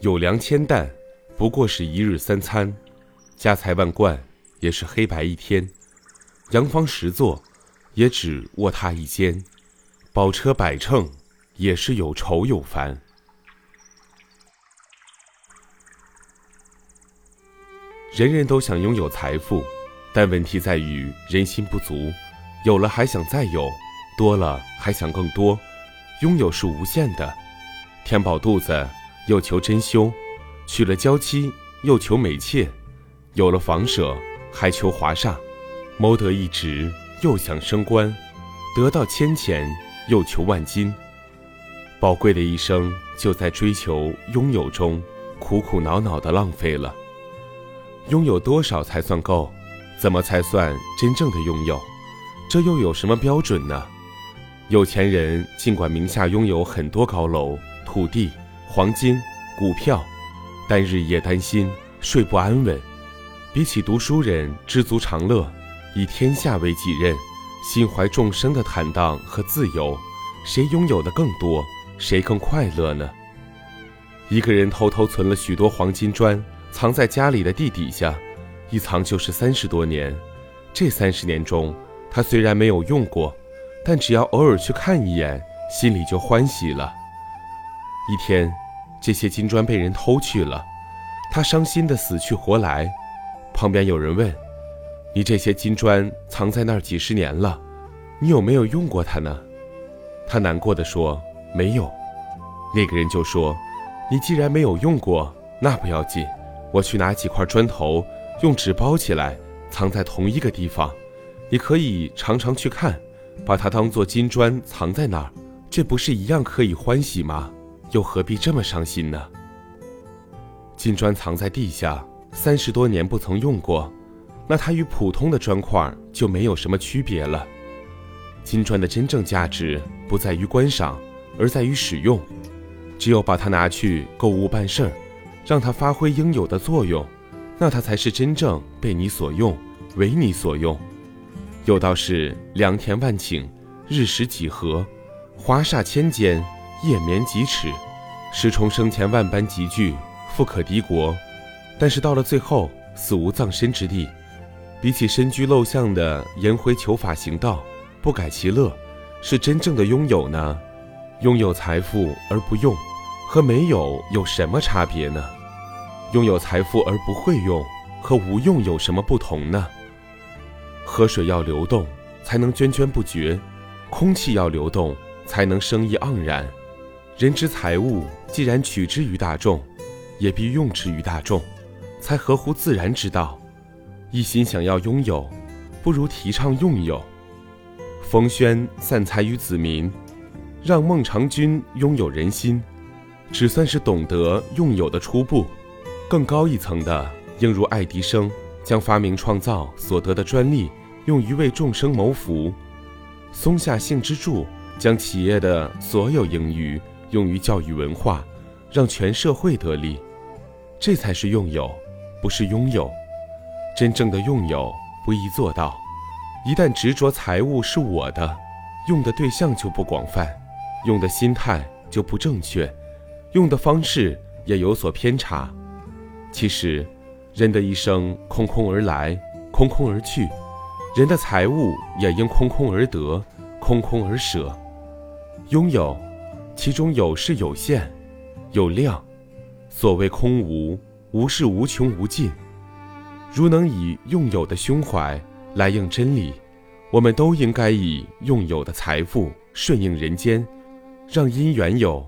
有粮千担，不过是一日三餐；家财万贯，也是黑白一天；洋房十座，也只卧榻一间；宝车百乘，也是有愁有烦。人人都想拥有财富，但问题在于人心不足。有了还想再有，多了还想更多。拥有是无限的，填饱肚子又求珍馐，娶了娇妻又求美妾，有了房舍还求华厦，谋得一职又想升官，得到千钱又求万金。宝贵的一生就在追求拥有中，苦苦恼恼的浪费了。拥有多少才算够？怎么才算真正的拥有？这又有什么标准呢？有钱人尽管名下拥有很多高楼、土地、黄金、股票，但日夜担心睡不安稳。比起读书人知足常乐、以天下为己任、心怀众生的坦荡和自由，谁拥有的更多？谁更快乐呢？一个人偷偷存了许多黄金砖。藏在家里的地底下，一藏就是三十多年。这三十年中，他虽然没有用过，但只要偶尔去看一眼，心里就欢喜了。一天，这些金砖被人偷去了，他伤心的死去活来。旁边有人问：“你这些金砖藏在那儿几十年了，你有没有用过它呢？”他难过的说：“没有。”那个人就说：“你既然没有用过，那不要紧。”我去拿几块砖头，用纸包起来，藏在同一个地方。你可以常常去看，把它当做金砖藏在那儿，这不是一样可以欢喜吗？又何必这么伤心呢？金砖藏在地下三十多年不曾用过，那它与普通的砖块就没有什么区别了。金砖的真正价值不在于观赏，而在于使用。只有把它拿去购物办事儿。让它发挥应有的作用，那它才是真正被你所用，为你所用。有道是良田万顷，日食几何；华厦千间，夜眠几尺。石崇生前万般集聚，富可敌国，但是到了最后，死无葬身之地。比起身居陋巷的颜回求法行道，不改其乐，是真正的拥有呢？拥有财富而不用，和没有有什么差别呢？拥有财富而不会用，和无用有什么不同呢？河水要流动，才能涓涓不绝；空气要流动，才能生意盎然。人之财物，既然取之于大众，也必用之于大众，才合乎自然之道。一心想要拥有，不如提倡用有。冯轩散财于子民，让孟尝君拥有人心，只算是懂得用有的初步。更高一层的，应如爱迪生将发明创造所得的专利用于为众生谋福；松下幸之助将企业的所有盈余用于教育文化，让全社会得利。这才是用有，不是拥有。真正的用有不易做到，一旦执着财物是我的，用的对象就不广泛，用的心态就不正确，用的方式也有所偏差。其实，人的一生空空而来，空空而去；人的财物也应空空而得，空空而舍。拥有，其中有是有限，有量。所谓空无，无是无穷无尽。如能以拥有的胸怀来应真理，我们都应该以拥有的财富顺应人间，让因缘有，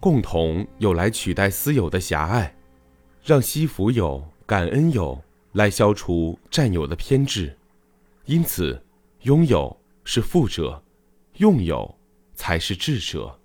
共同有来取代私有的狭隘。让惜福有、感恩有来消除占有的偏执，因此，拥有是富者，用有才是智者。